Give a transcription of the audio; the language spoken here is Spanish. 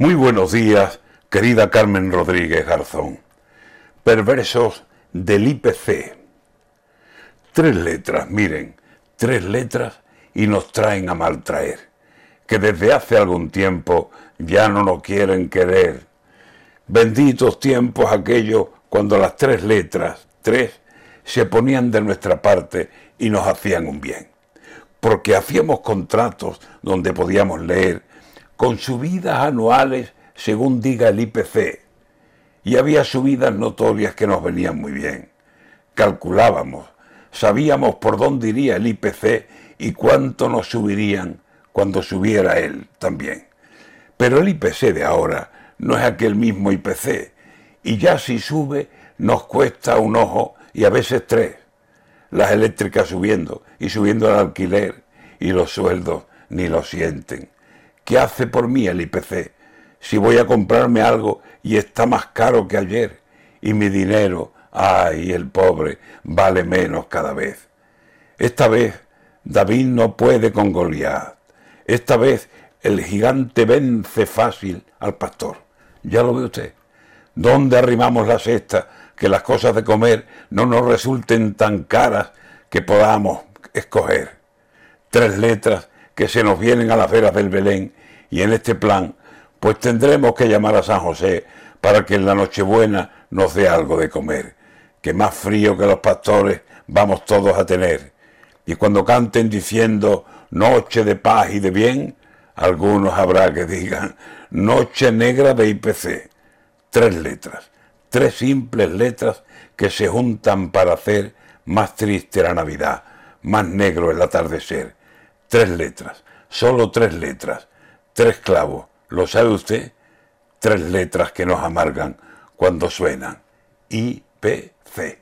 Muy buenos días, querida Carmen Rodríguez Garzón. Perversos del IPC. Tres letras, miren, tres letras y nos traen a maltraer, que desde hace algún tiempo ya no nos quieren querer. Benditos tiempos aquellos cuando las tres letras, tres, se ponían de nuestra parte y nos hacían un bien. Porque hacíamos contratos donde podíamos leer con subidas anuales según diga el IPC, y había subidas notorias que nos venían muy bien. Calculábamos, sabíamos por dónde iría el IPC y cuánto nos subirían cuando subiera él también. Pero el IPC de ahora no es aquel mismo IPC, y ya si sube nos cuesta un ojo y a veces tres. Las eléctricas subiendo y subiendo el alquiler y los sueldos ni lo sienten. ¿Qué hace por mí el IPC? Si voy a comprarme algo y está más caro que ayer y mi dinero, ay, el pobre, vale menos cada vez. Esta vez David no puede con Goliat. Esta vez el gigante vence fácil al pastor. Ya lo ve usted. ¿Dónde arrimamos la cesta? Que las cosas de comer no nos resulten tan caras que podamos escoger. Tres letras que se nos vienen a las veras del Belén y en este plan, pues tendremos que llamar a San José para que en la Nochebuena nos dé algo de comer, que más frío que los pastores vamos todos a tener. Y cuando canten diciendo noche de paz y de bien, algunos habrá que digan noche negra de IPC. Tres letras, tres simples letras que se juntan para hacer más triste la Navidad, más negro el atardecer tres letras, solo tres letras, tres clavos, ¿lo sabe usted? Tres letras que nos amargan cuando suenan. IPC.